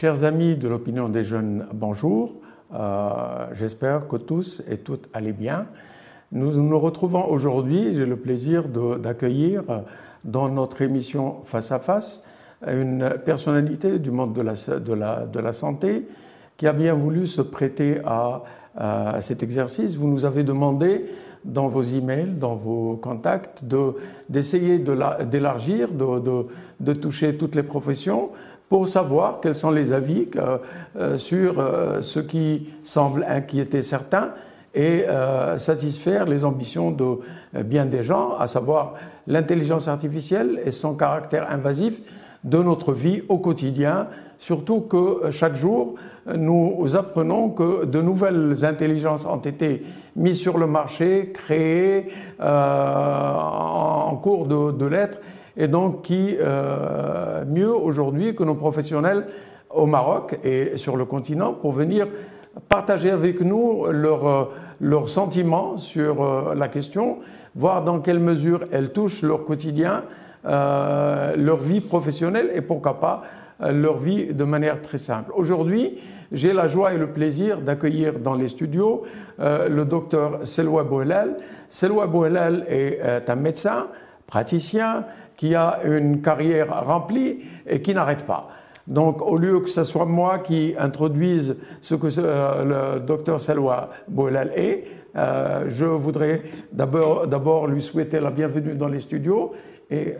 Chers amis de l'opinion des jeunes, bonjour. Euh, J'espère que tous et toutes allez bien. Nous nous retrouvons aujourd'hui, j'ai le plaisir d'accueillir dans notre émission Face à Face une personnalité du monde de la, de la, de la santé qui a bien voulu se prêter à, à cet exercice. Vous nous avez demandé dans vos emails, dans vos contacts, d'essayer d'élargir, de, de, de, toucher toutes les professions pour savoir quels sont les avis euh, sur euh, ce qui semble inquiéter certains et euh, satisfaire les ambitions de bien des gens, à savoir l'intelligence artificielle et son caractère invasif de notre vie au quotidien, surtout que chaque jour, nous apprenons que de nouvelles intelligences ont été mises sur le marché, créées en, cours de, de l'être, et donc qui, euh, mieux aujourd'hui que nos professionnels au Maroc et sur le continent, pour venir partager avec nous leurs leur sentiments sur euh, la question, voir dans quelle mesure elles touchent leur quotidien, euh, leur vie professionnelle et pourquoi pas euh, leur vie de manière très simple. Aujourd'hui, j'ai la joie et le plaisir d'accueillir dans les studios euh, le docteur Selwa Bouhelal. Selwa Bouhelal est euh, un médecin, praticien, qui a une carrière remplie et qui n'arrête pas. Donc, au lieu que ce soit moi qui introduise ce que euh, le docteur Selwa Bouhelal est, euh, je voudrais d'abord lui souhaiter la bienvenue dans les studios et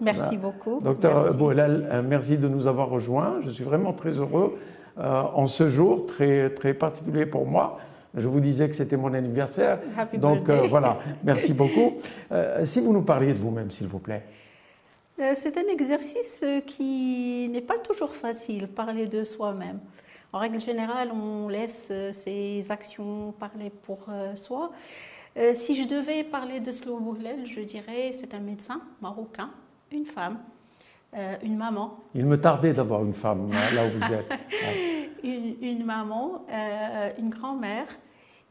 Merci beaucoup. Docteur Bouhelal, euh, merci de nous avoir rejoints. Je suis vraiment très heureux en ce jour très, très particulier pour moi. Je vous disais que c'était mon anniversaire. Happy Donc voilà, merci beaucoup. Si vous nous parliez de vous-même, s'il vous plaît. Euh, C'est un exercice euh, qui n'est pas toujours facile, parler de soi-même. En règle générale, on laisse euh, ses actions parler pour soi. Si je devais parler de Slo Bouhlel, je dirais c'est un médecin marocain, une femme, une maman, Il me tardait d'avoir une femme hein, là où vous êtes. Une, une maman, une grand-mère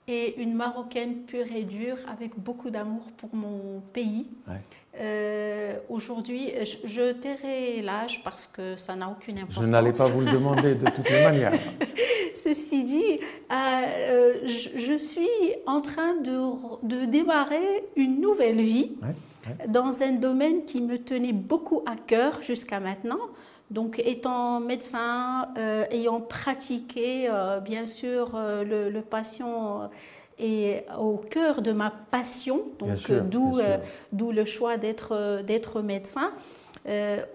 et une Marocaine pure et dure avec beaucoup d'amour pour mon pays. Ouais. Euh, Aujourd'hui, je, je tairai l'âge parce que ça n'a aucune importance. Je n'allais pas vous le demander de toutes les manières. Ceci dit, euh, je, je suis en train de, de démarrer une nouvelle vie Ouais, ouais. dans un domaine qui me tenait beaucoup à cœur jusqu'à maintenant. Donc, étant médecin, euh, ayant pratiqué, euh, bien sûr, euh, le, le patient est au cœur de ma passion, donc d'où le choix d'être d'être médecin.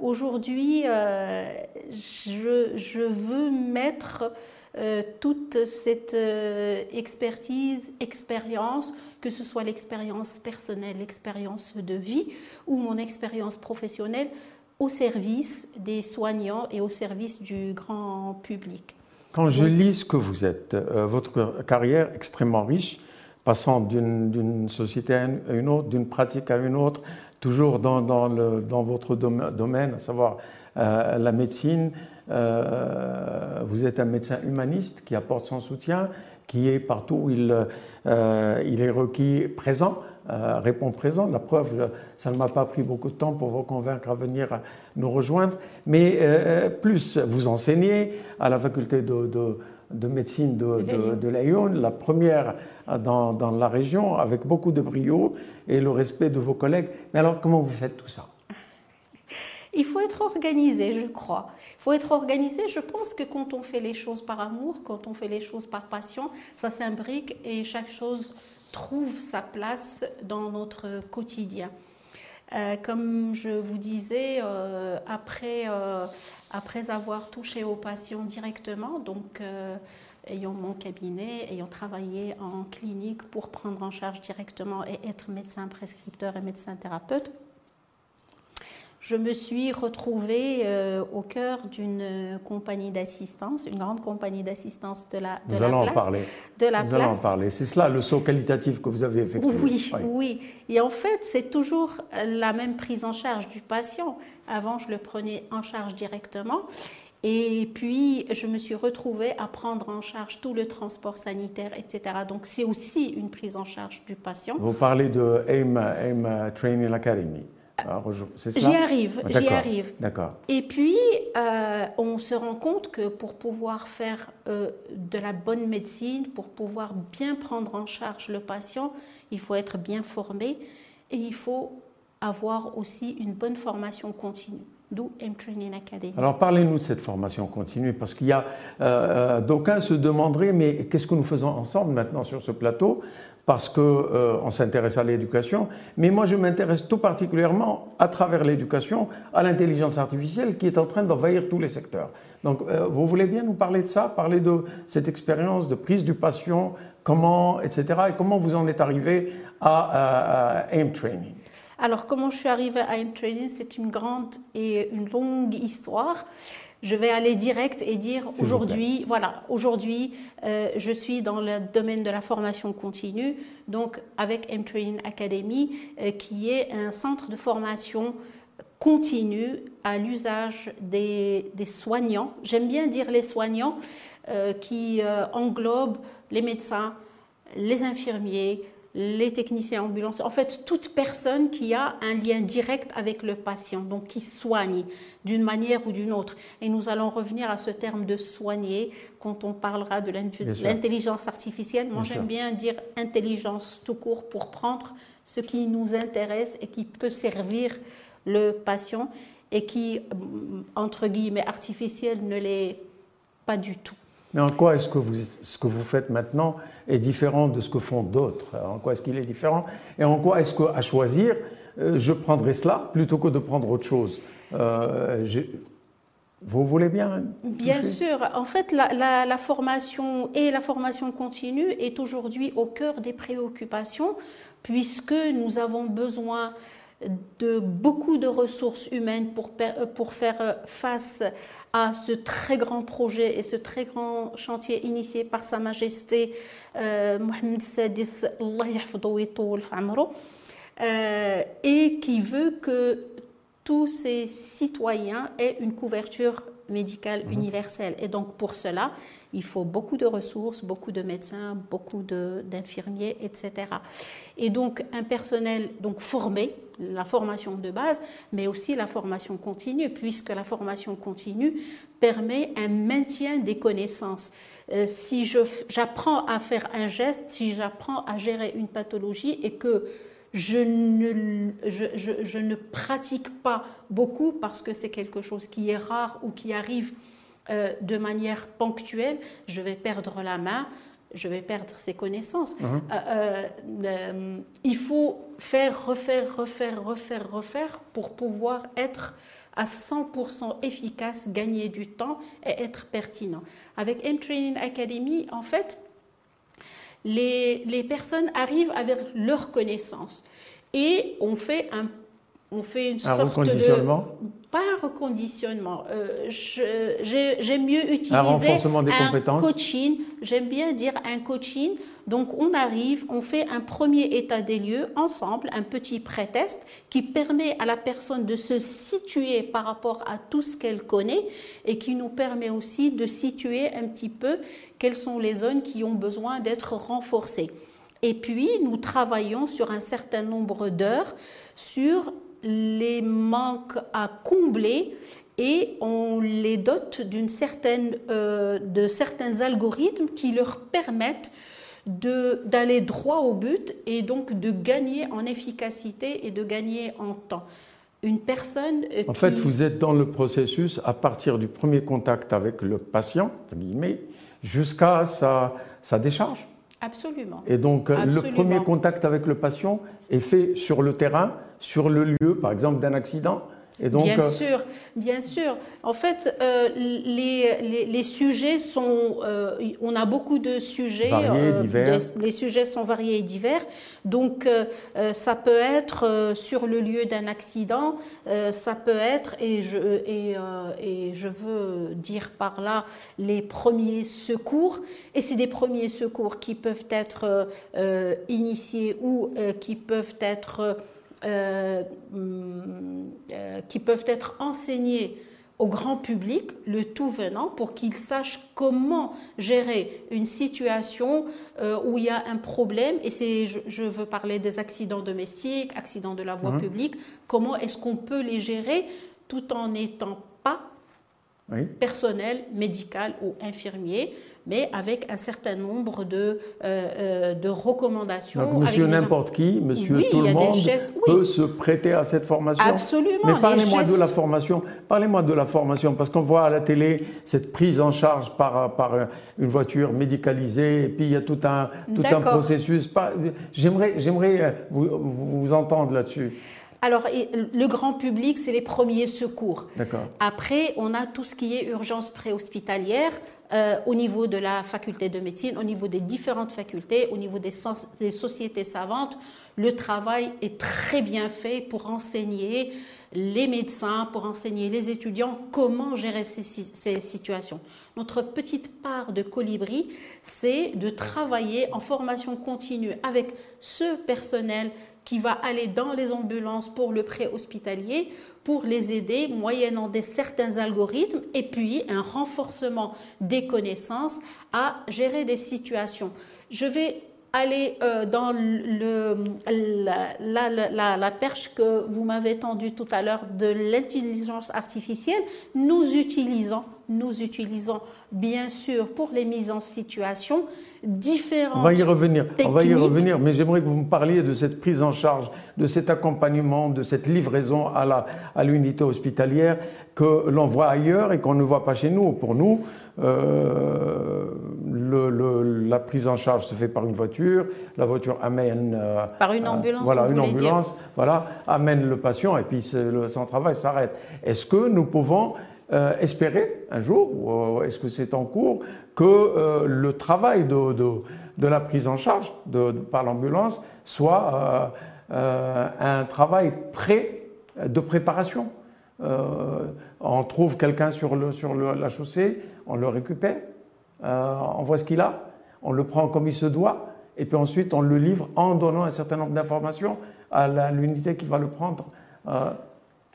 Aujourd'hui, je, je veux mettre toute cette expertise, expérience, que ce soit l'expérience personnelle, l'expérience de vie ou mon expérience professionnelle, au service des soignants et au service du grand public. Quand je lis ce que vous êtes, euh, votre carrière extrêmement riche, passant d'une société à une- autre, d'une pratique à une autre, toujours dans, dans, le, dans votre dom- domaine, à savoir euh, la médecine. Euh, vous êtes un médecin humaniste qui apporte son soutien, qui est partout où il, il est requis présent, euh, répond présent. La preuve, ça ne m'a pas pris beaucoup de temps pour vous convaincre à venir nous rejoindre. Mais euh, plus vous enseignez à la faculté de, de- de médecine de, de, la première dans, dans la région, avec beaucoup de brio et le respect de vos collègues. Mais alors, comment vous faites tout ça? Il faut être organisé, je crois. Il faut être organisé. Je pense que quand on fait les choses par amour, quand on fait les choses par passion, ça s'imbrique et chaque chose trouve sa place dans notre quotidien. Euh, comme je vous disais, euh, après, euh, après avoir touché aux patients directement, donc ayant mon cabinet, ayant travaillé en clinique pour prendre en charge directement et être médecin prescripteur et médecin thérapeute, je me suis retrouvée euh, au cœur d'une euh, compagnie d'assistance, une grande compagnie d'assistance de la, de Nous la allons en parler. De la Nous allons en parler. C'est cela le saut qualitatif que vous avez effectué. Oui, oui. Et en fait, c'est toujours la même prise en charge du patient. Avant, je le prenais en charge directement. Et puis, je me suis retrouvée à prendre en charge tout le transport sanitaire, etc. Donc, c'est aussi une prise en charge du patient. Vous parlez de AIM, AIM Training Academy. J'y arrive, ah, j'y arrive. D'accord. Et puis, euh, on se rend compte que pour pouvoir faire euh, de la bonne médecine, pour pouvoir bien prendre en charge le patient, il faut être bien formé et il faut avoir aussi une bonne formation continue. D'où M-Training Academy. Alors parlez-nous de cette formation continue, parce qu'il y a euh, d'aucuns se demanderaient, mais qu'est-ce que nous faisons ensemble maintenant sur ce plateau? Parce qu'on euh, s'intéresse à l'éducation, mais moi je m'intéresse tout particulièrement à travers l'éducation à l'intelligence artificielle qui est en train d'envahir tous les secteurs. Donc euh, vous voulez bien nous parler de ça, parler de cette expérience de prise du patient, comment, etc. Et comment vous en êtes arrivé à, à AIM Training? Alors comment je suis arrivée à AIM Training, c'est une grande et une longue histoire je vais aller direct et dire aujourd'hui, voilà, aujourd'hui, euh, je suis dans le domaine de la formation continue, donc avec M-Training Academy, euh, qui est un centre de formation continue à l'usage des, des, soignants. J'aime bien dire les soignants, euh, qui englobent les médecins, les infirmiers, les techniciens ambulanciers, en fait toute personne qui a un lien direct avec le patient, donc qui soigne d'une manière ou d'une autre. Et nous allons revenir à ce terme de soigner quand on parlera de l'intelligence artificielle. Moi j'aime bien dire intelligence tout court pour prendre ce qui nous intéresse et qui peut servir le patient et qui, entre guillemets, artificiel ne l'est pas du tout. Mais en quoi est-ce que ce que vous faites maintenant est différent de ce que font d'autres? En quoi est-ce qu'il est différent? Et en quoi est-ce qu'à choisir, euh, je prendrais cela plutôt que de prendre autre chose? Euh, vous voulez bien Bien sûr. En fait, la, formation et la formation continue est aujourd'hui au cœur des préoccupations puisque nous avons besoin de beaucoup de ressources humaines pour, pour faire face à ce très grand projet et ce très grand chantier initié par Sa Majesté euh, Mohamed Sadis, euh, et qui veut que tous ces citoyens aient une couverture médicale mhm. universelle. Et donc pour cela, il faut beaucoup de ressources, beaucoup de médecins, beaucoup d'infirmiers, etc. Et donc un personnel donc formé, la formation de base, mais aussi la formation continue, puisque la formation continue permet un maintien des connaissances. Euh, si j'apprends à faire un geste, si j'apprends à gérer une pathologie et que je ne, je, ne, pratique pas beaucoup parce que c'est quelque chose qui est rare ou qui arrive euh, de manière ponctuelle, je vais perdre la main, je vais perdre ses connaissances. Uh-huh. Euh, euh, il faut faire, refaire, refaire, refaire, refaire pour pouvoir être à 100% efficace, gagner du temps et être pertinent. Avec M-Training Academy, en fait, les, les personnes arrivent avec leurs connaissances et on fait un on fait une sorte de pas un reconditionnement. Euh, J'aime mieux utiliser un renforcement des compétences. coaching. J'aime bien dire un coaching. Donc on arrive, on fait un premier état des lieux ensemble, un petit pré-test qui permet à la personne de se situer par rapport à tout ce qu'elle connaît et qui nous permet aussi de situer un petit peu quelles sont les zones qui ont besoin d'être renforcées. Et puis nous travaillons sur un certain nombre d'heures sur les manques à combler et on les dote d'une certaine, euh, de certains algorithmes qui leur permettent d'aller droit au but et donc de gagner en efficacité et de gagner en temps. Une personne. Euh, en fait, vous êtes dans le processus à partir du premier contact avec le patient, jusqu'à sa, sa décharge. Absolument. Et donc, le premier contact avec le patient est fait sur le terrain sur le lieu, par exemple, d'un accident bien euh, sûr, bien sûr. En fait, euh, les, les, sujets sont, euh, on a beaucoup de sujets. Variés, divers. les sujets sont variés et divers. Donc, ça peut être sur le lieu d'un accident, ça peut être, et je, et, et je veux dire par là, les premiers secours. Et c'est des premiers secours qui peuvent être initiés ou qui peuvent être euh, euh, qui peuvent être enseignés au grand public, le tout venant, pour qu'il sache comment gérer une situation euh, où il y a un problème. Et c'est, je, veux parler des accidents domestiques, accidents de la voie mmh. publique. Comment est-ce qu'on peut les gérer tout en n'étant pas personnel médical ou infirmier mais avec un certain nombre de, euh, euh, de recommandations. monsieur n'importe qui, monsieur tout le monde peut se prêter à cette formation. Absolument. Mais parlez-moi de la formation. Parlez-moi de la formation, parce qu'on voit à la télé cette prise en charge par, par une voiture médicalisée, et puis il y a tout un, tout un processus. J'aimerais, j'aimerais vous, vous entendre là-dessus. Alors, le grand public, c'est les premiers secours. Après, on a tout ce qui est urgence préhospitalière, euh, au niveau de la faculté de médecine, au niveau des différentes facultés, au niveau des, des, sociétés savantes, le travail est très bien fait pour enseigner les médecins, pour enseigner les étudiants comment gérer ces, ces situations. Notre petite part de colibri, c'est de travailler en formation continue avec ce personnel qui va aller dans les ambulances pour le pré-hospitalier pour les aider moyennant des certains algorithmes et puis un renforcement des connaissances à gérer des situations. Je vais aller euh, dans la, perche que vous m'avez tendue tout à l'heure de l'intelligence artificielle, nous utilisons, nous utilisons bien sûr pour les mises en situation différentes. On va y revenir, on va y revenir, mais j'aimerais que vous me parliez de cette prise en charge, de cet accompagnement, de cette livraison à l'unité à hospitalière que l'on voit ailleurs et qu'on ne voit pas chez nous. Pour nous, euh, le, la prise en charge se fait par une voiture, la voiture amène euh, par une ambulance, voilà une ambulance, voilà amène le patient et puis le, son travail s'arrête. Est-ce que nous pouvons euh, espérer un jour, ou est-ce que c'est en cours, que le travail de, de, de, la prise en charge par l'ambulance soit un travail pré, de préparation On trouve quelqu'un sur, le, sur la chaussée, on le récupère, euh, on voit ce qu'il a, on le prend comme il se doit, et puis ensuite on le livre en donnant un certain nombre d'informations à l'unité qui va le prendre. Euh,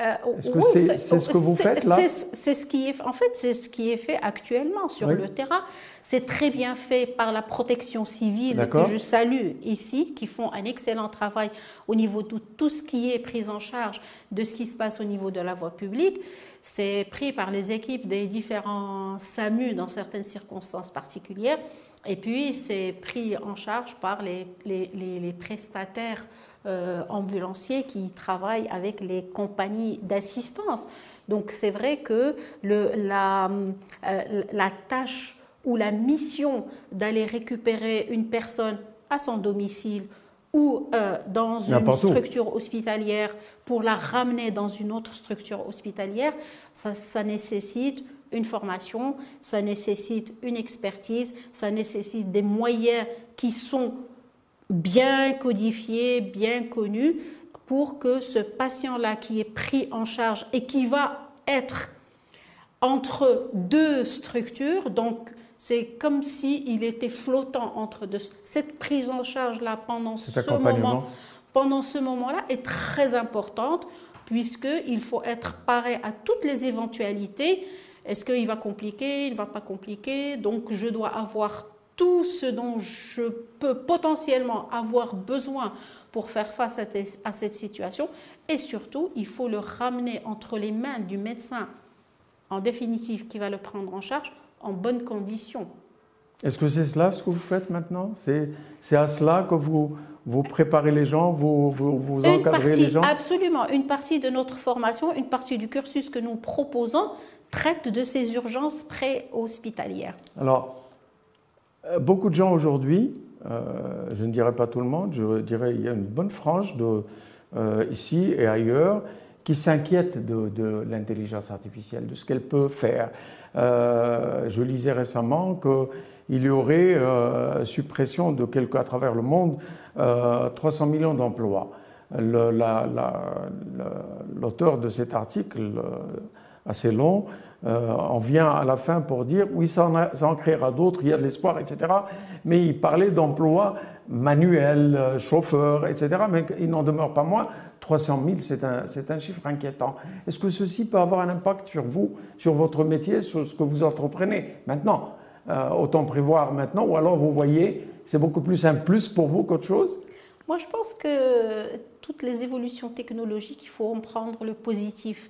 euh, Est-ce que c'est ce que vous faites là C'est ce qui est, en fait, c'est ce qui est fait actuellement sur le terrain. C'est très bien fait par la protection civile que je salue ici, qui font un excellent travail au niveau de tout ce qui est prise en charge de ce qui se passe au niveau de la voie publique. C'est pris par les équipes des différents SAMU dans certaines circonstances particulières. Et puis, c'est pris en charge par les, les, les prestataires ambulanciers qui travaillent avec les compagnies d'assistance. Donc c'est vrai que le, la, euh, la tâche ou la mission d'aller récupérer une personne à son domicile ou euh, dans une structure hospitalière pour la ramener dans une autre structure hospitalière, ça, ça, nécessite une formation, ça nécessite une expertise, ça nécessite des moyens qui sont bien codifié, bien connu, pour que ce patient-là qui est pris en charge et qui va être entre deux structures, donc c'est comme s'il il était flottant entre deux. Cette prise en charge-là pendant ce moment, pendant ce moment-là est très importante puisqu'il faut être paré à toutes les éventualités. Est-ce qu'il va compliquer, il ne va pas compliquer? Donc je dois avoir tout ce dont je peux potentiellement avoir besoin pour faire face à, cette situation. Et surtout, il faut le ramener entre les mains du médecin, en définitive, qui va le prendre en charge en bonnes conditions. Est-ce que c'est cela ce que vous faites maintenant? C'est à cela que vous, vous préparez les gens, vous, vous, vous encadrez les gens? Absolument. Une partie de notre formation, une partie du cursus que nous proposons traite de ces urgences pré-hospitalières. Alors, beaucoup de gens aujourd'hui, euh, je ne dirais pas tout le monde, je dirais il y a une bonne frange euh, ici et ailleurs qui s'inquiètent de, l'intelligence artificielle, de ce qu'elle peut faire. je lisais récemment qu'il y aurait suppression de quelque, à travers le monde 300 millions d'emplois. L'auteur de cet article assez long euh, on vient à la fin pour dire oui, ça en, créera d'autres, il y a de l'espoir, etc. Mais il parlait d'emplois manuels, chauffeurs, etc. Mais il n'en demeure pas moins 300 000, c'est un, un, chiffre inquiétant. Est-ce que ceci peut avoir un impact sur vous, sur votre métier, sur ce que vous entreprenez maintenant euh, Autant prévoir maintenant, ou alors vous voyez, c'est beaucoup plus un plus pour vous qu'autre chose? Moi, je pense que toutes les évolutions technologiques, il faut en prendre le positif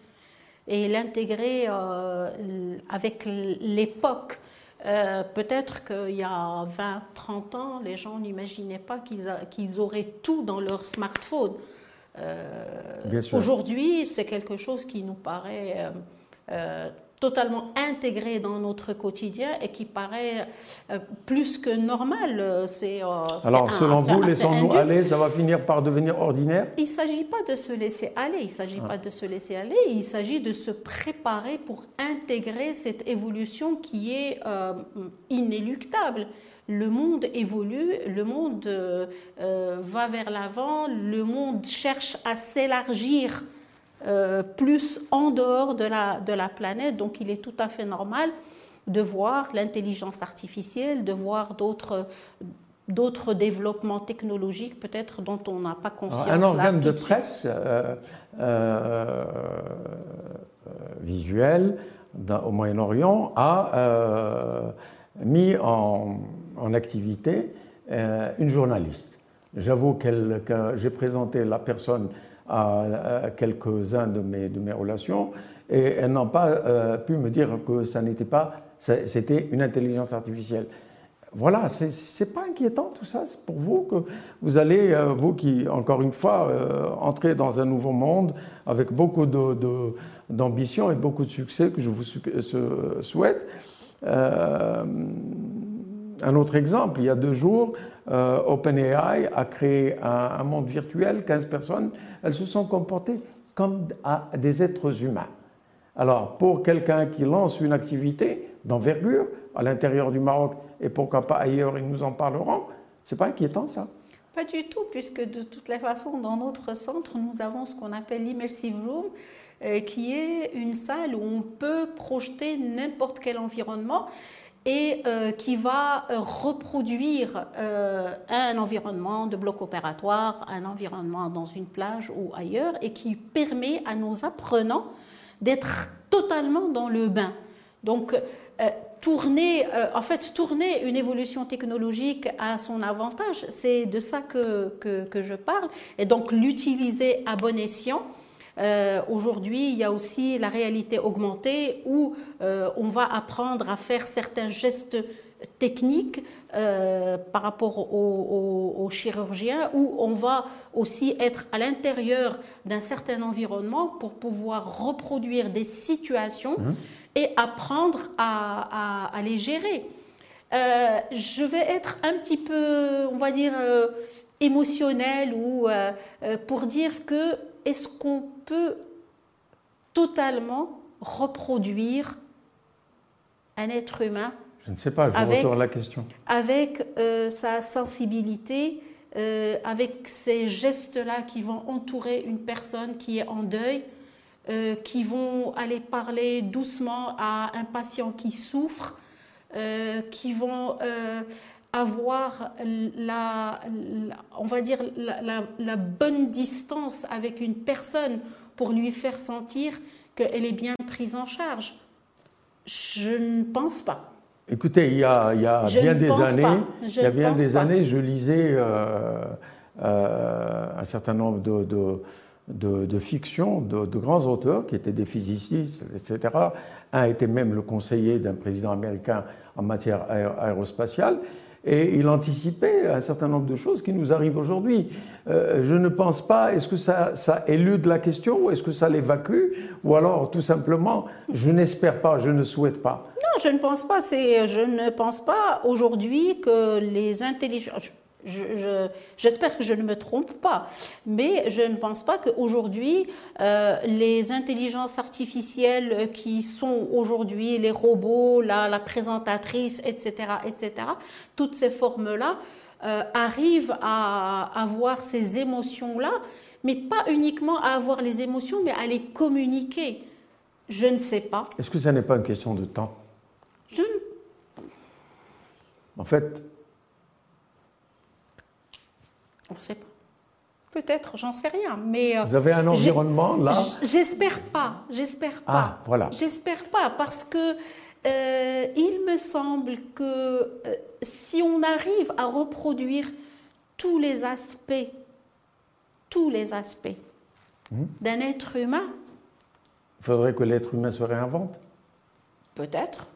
et l'intégrer euh, avec l'époque. Euh, peut-être qu'il y a 20, 30 ans, les gens n'imaginaient pas qu'ils auraient tout dans leur smartphone. Euh, aujourd'hui, c'est quelque chose qui nous paraît totalement intégré dans notre quotidien et qui paraît euh, plus que normal. C'est, euh, Alors, selon vous, laissons-nous aller, ça va finir par devenir ordinaire? Il ne s'agit pas de se laisser aller, il ne s'agit ah. pas de se laisser aller, il s'agit de se préparer pour intégrer cette évolution qui est euh, inéluctable. Le monde évolue, le monde va vers l'avant, le monde cherche à s'élargir euh, plus en dehors de la, de la planète. Donc il est tout à fait normal de voir l'intelligence artificielle, de voir d'autres d'autres développements technologiques peut-être dont on n'a pas conscience. un organe de presse euh, euh, visuel au Moyen-Orient a mis en, en activité une journaliste. J'avoue que j'ai présenté la personne à, quelques-uns de mes, de mes relations et elles n'ont pas euh, pu me dire que ça n'était pas, c'était une intelligence artificielle. Voilà, c'est pas inquiétant tout ça pour vous que vous allez, euh, vous qui, encore une fois, euh, entrez dans un nouveau monde avec beaucoup d'ambition et beaucoup de succès que je vous souhaite. Un autre exemple, il y a deux jours, OpenAI a créé un, monde virtuel, 15 personnes. Elles se sont comportées comme des êtres humains. Alors, pour quelqu'un qui lance une activité d'envergure à l'intérieur du Maroc et pourquoi pas ailleurs, ils nous en parleront, c'est pas inquiétant ça. Pas du tout, puisque de toutes les façons, dans notre centre, nous avons ce qu'on appelle l'immersive room, euh, qui est une salle où on peut projeter n'importe quel environnement et euh, qui va euh, reproduire euh, un environnement de bloc opératoire, un environnement dans une plage ou ailleurs, et qui permet à nos apprenants d'être totalement dans le bain. Donc, tourner, en fait, tourner une évolution technologique à son avantage, c'est de ça que, que, que, je parle, et donc l'utiliser à bon escient euh, aujourd'hui, il y a aussi la réalité augmentée où euh, on va apprendre à faire certains gestes techniques euh, par rapport aux, chirurgiens, où on va aussi être à l'intérieur d'un certain environnement pour pouvoir reproduire des situations mmh. et apprendre à, les gérer. je vais être un petit peu, on va dire, émotionnel ou pour dire que est-ce qu'on peut totalement reproduire un être humain Je ne sais pas, je vous retourne la question. Avec euh, sa sensibilité, euh, avec ces gestes-là qui vont entourer une personne qui est en deuil, euh, qui vont aller parler doucement à un patient qui souffre, qui vont avoir la, on va dire la, bonne distance avec une personne pour lui faire sentir qu'elle est bien prise en charge Je ne pense pas. Écoutez, il y a, il y a bien des années, il y a bien des années, je lisais euh, euh, un certain nombre de, de, de, fictions de, de, grands auteurs qui étaient des physiciens, etc. Un était même le conseiller d'un président américain en matière aérospatiale et il anticipait un certain nombre de choses qui nous arrivent aujourd'hui. Euh, je ne pense pas, est-ce que ça, élude la question ou est-ce que ça l'évacue ou alors tout simplement, je n'espère pas, je ne souhaite pas Non, je ne pense pas. Je ne pense pas aujourd'hui que les intelligences J'espère que je ne me trompe pas, mais je ne pense pas qu'aujourd'hui, euh, les intelligences artificielles qui sont aujourd'hui les robots, la, la, présentatrice, etc., etc., toutes ces formes-là euh, arrivent à avoir ces émotions-là, mais pas uniquement à avoir les émotions, mais à les communiquer. Je ne sais pas. Est-ce que ça n'est pas une question de temps? Je ne... En fait, on ne sait pas. Peut-être, j'en sais rien. Mais vous avez un environnement là J'espère pas. J'espère pas. Ah, voilà. J'espère pas parce que il me semble que si on arrive à reproduire tous les aspects, tous les aspects hmm. d'un être humain. Il faudrait que l'être humain se réinvente Peut-être.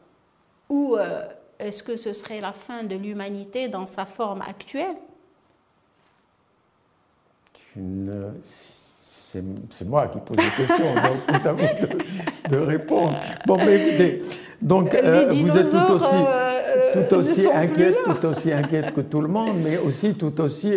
Ou euh, est-ce que ce serait la fin de l'humanité dans sa forme actuelle? C'est moi qui pose des questions, donc c'est à vous de, répondre. Bon, mais écoutez, donc euh, vous êtes tout aussi, euh, tout aussi inquiète, tout aussi inquiète que tout le monde, mais aussi tout aussi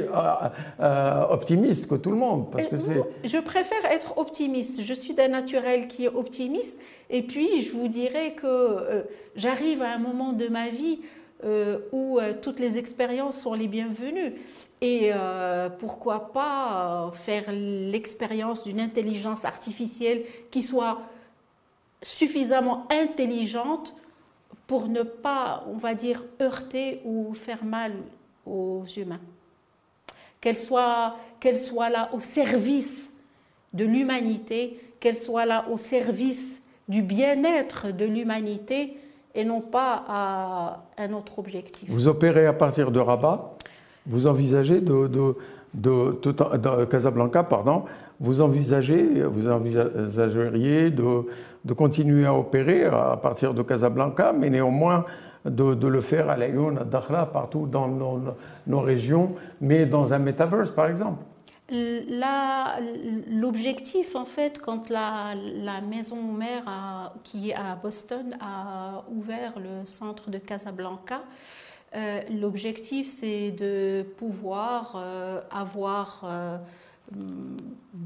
euh, optimiste que tout le monde, parce que c'est. Je préfère être optimiste. Je suis d'un naturel qui est optimiste, et puis je vous dirais que j'arrive à un moment de ma vie euh, où euh, toutes les expériences sont les bienvenues. Et euh, pourquoi pas faire l'expérience d'une intelligence artificielle qui soit suffisamment intelligente pour ne pas, on va dire, heurter ou faire mal aux humains. Qu'elle soit, qu'elle soit là au service de l'humanité, qu'elle soit là au service du bien-être de l'humanité et non pas à un autre objectif. Vous opérez à partir de Rabat Vous envisagez de, de, de, Casablanca, pardon, vous envisagez, vous envisageriez de, de, continuer à opérer à partir de Casablanca, mais néanmoins de, le faire à Lyon, à Dakhla, partout dans nos, nos, régions, mais dans un metaverse par exemple L'objectif, en fait, quand la, maison mère qui est à Boston a ouvert le centre de Casablanca, euh, l'objectif, c'est de pouvoir euh, avoir euh,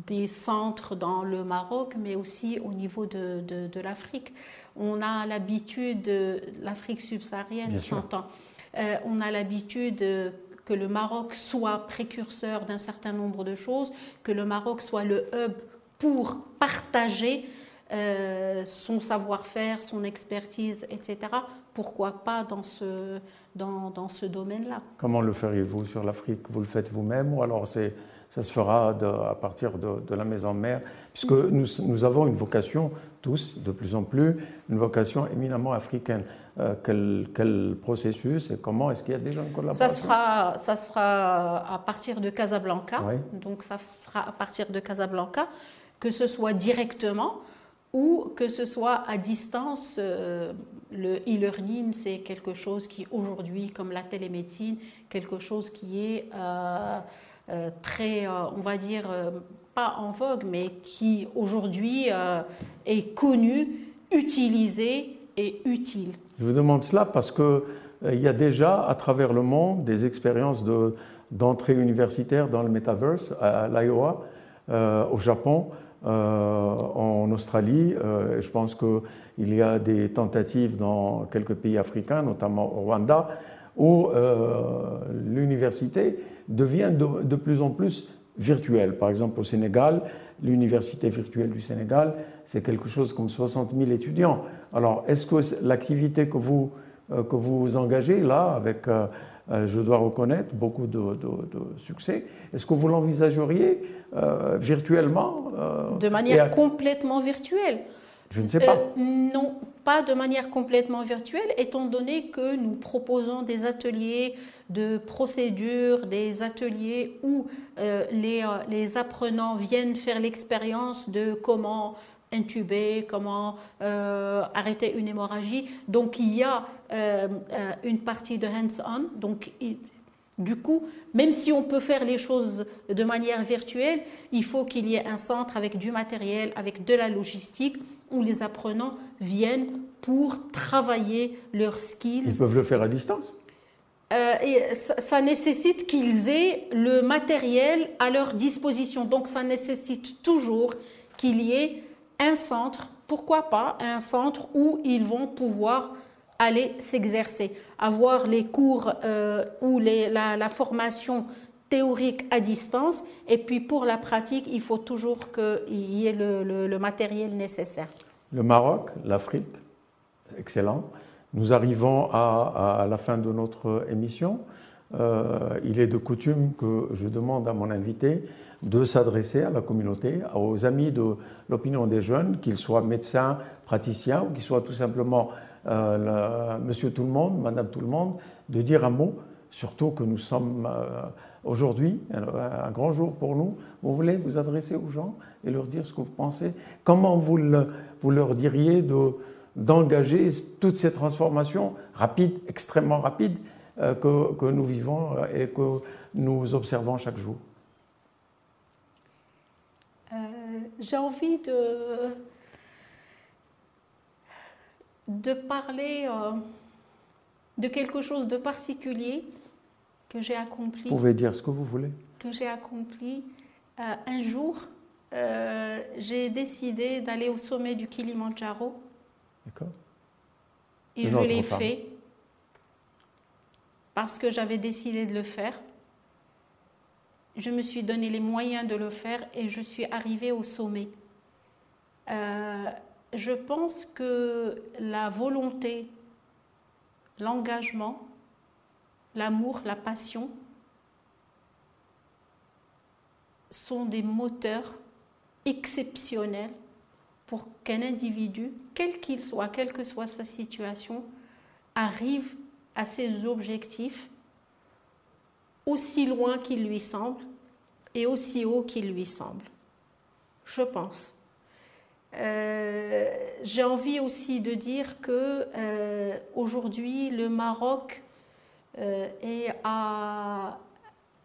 des centres dans le Maroc, mais aussi au niveau de, de l'Afrique. On a l'habitude, l'Afrique subsaharienne s'entend, on a l'habitude que le Maroc soit précurseur d'un certain nombre de choses, que le Maroc soit le hub pour partager euh, son savoir-faire, son expertise, etc. Pourquoi pas dans ce, dans, dans ce domaine-là? Comment le feriez-vous sur l'Afrique? Vous le faites vous-même ou alors c'est, ça se fera à partir de, de, la maison mère? Puisque nous, nous avons une vocation, tous, de plus en plus, une vocation éminemment africaine. Euh, quel, processus et comment est-ce qu'il y a déjà une collaboration ça se, fera, ça se fera à partir de Casablanca. Donc ça se fera à partir de Casablanca, que ce soit directement ou que ce soit à distance. Euh, le e-learning, c'est quelque chose qui aujourd'hui, comme la télémédecine, quelque chose qui est euh, très, on va dire, pas en vogue, mais qui aujourd'hui est connu, utilisé et utile. Je vous demande cela parce qu'il euh, y a déjà à travers le monde des expériences d'entrée universitaire dans le metaverse à l'Iowa, euh, au Japon, euh, en Australie. je pense qu'il y a des tentatives dans quelques pays africains, notamment au Rwanda, où l'université devient de, de, plus en plus virtuelle. Par exemple, au Sénégal, l'université virtuelle du Sénégal, c'est quelque chose comme 60 000 étudiants. Alors, est-ce que l'activité que vous, euh, que vous engagez là, avec, euh, euh, je dois reconnaître, beaucoup de, succès, est-ce que vous l'envisageriez virtuellement De manière complètement virtuelle je ne sais pas. non, pas de manière complètement virtuelle, étant donné que nous proposons des ateliers de procédure, des ateliers où les, les, apprenants viennent faire l'expérience de comment intuber, comment euh, arrêter une hémorragie. Donc il y a euh, euh, une partie de hands-on. Donc du coup, même si on peut faire les choses de manière virtuelle, il faut qu'il y ait un centre avec du matériel, avec de la logistique, où les apprenants viennent pour travailler leurs skills. Ils peuvent le faire à distance et ça, ça, nécessite qu'ils aient le matériel à leur disposition. Donc ça nécessite toujours qu'il y ait un centre, pourquoi pas un centre où ils vont pouvoir aller s'exercer, avoir les cours euh, ou la, formation théorique à distance, et puis pour la pratique, il faut toujours qu'il y ait le, matériel nécessaire. Le Maroc, l'Afrique, excellent. Nous arrivons à, la fin de notre émission. Euh, il est de coutume que je demande à mon invité de s'adresser à la communauté, aux amis de l'opinion des jeunes, qu'ils soient médecins, praticiens ou qu'ils soient tout simplement euh, monsieur tout le monde, madame tout le monde, de dire un mot, surtout que nous sommes euh, aujourd'hui, un, grand jour pour nous. Vous voulez vous adresser aux gens et leur dire ce que vous pensez? Comment vous, vous leur diriez de, d'engager toutes ces transformations rapides, extrêmement rapides, euh, que, que, nous vivons et que nous observons chaque jour? J'ai envie de de parler euh, de quelque chose de particulier que j'ai accompli. Vous pouvez dire ce que vous voulez. Que j'ai accompli. Euh, un jour, euh, j'ai décidé d'aller au sommet du Kilimandjaro. D'accord. Et je l'ai fait parce que j'avais décidé de le faire. Je me suis donné les moyens de le faire et je suis arrivée au sommet. Je pense que la volonté, l'engagement, l'amour, la passion sont des moteurs exceptionnels pour qu'un individu, quel qu'il soit, quelle que soit sa situation, arrive à ses objectifs aussi loin qu'il lui semble et aussi haut qu'il lui semble. Je pense. Euh, j'ai envie aussi de dire que euh, aujourd'hui le Maroc euh, est à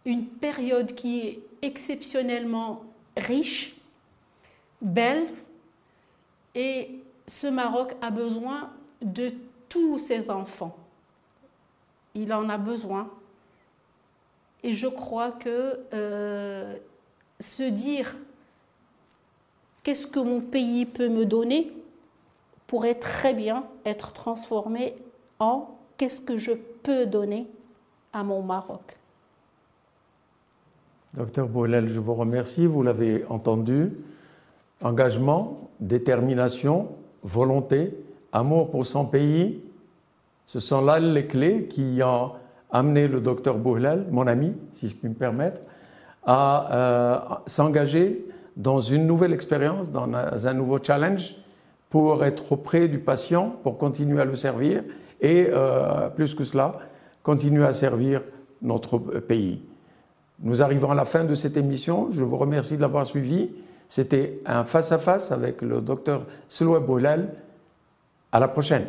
une période qui est exceptionnellement riche, belle, et ce Maroc a besoin de tous ses enfants. Il en a besoin. Et je crois que se dire qu'est-ce que mon pays peut me donner pourrait très bien être transformé en qu'est-ce que je peux donner à mon Maroc. Docteur Boulel, je vous remercie. Vous l'avez entendu. Engagement, détermination, volonté, amour pour son pays, ce sont là les clés qui ont amené le docteur Boulel, mon ami, si je puis me permettre, à euh, s'engager dans une nouvelle expérience, dans un nouveau challenge pour être auprès du patient, pour continuer à le servir et, euh, plus que cela, continuer à servir notre pays. Nous arrivons à la fin de cette émission. Je vous remercie de l'avoir suivi. C'était un face-à-face avec le docteur Seloua Boulal. À la prochaine.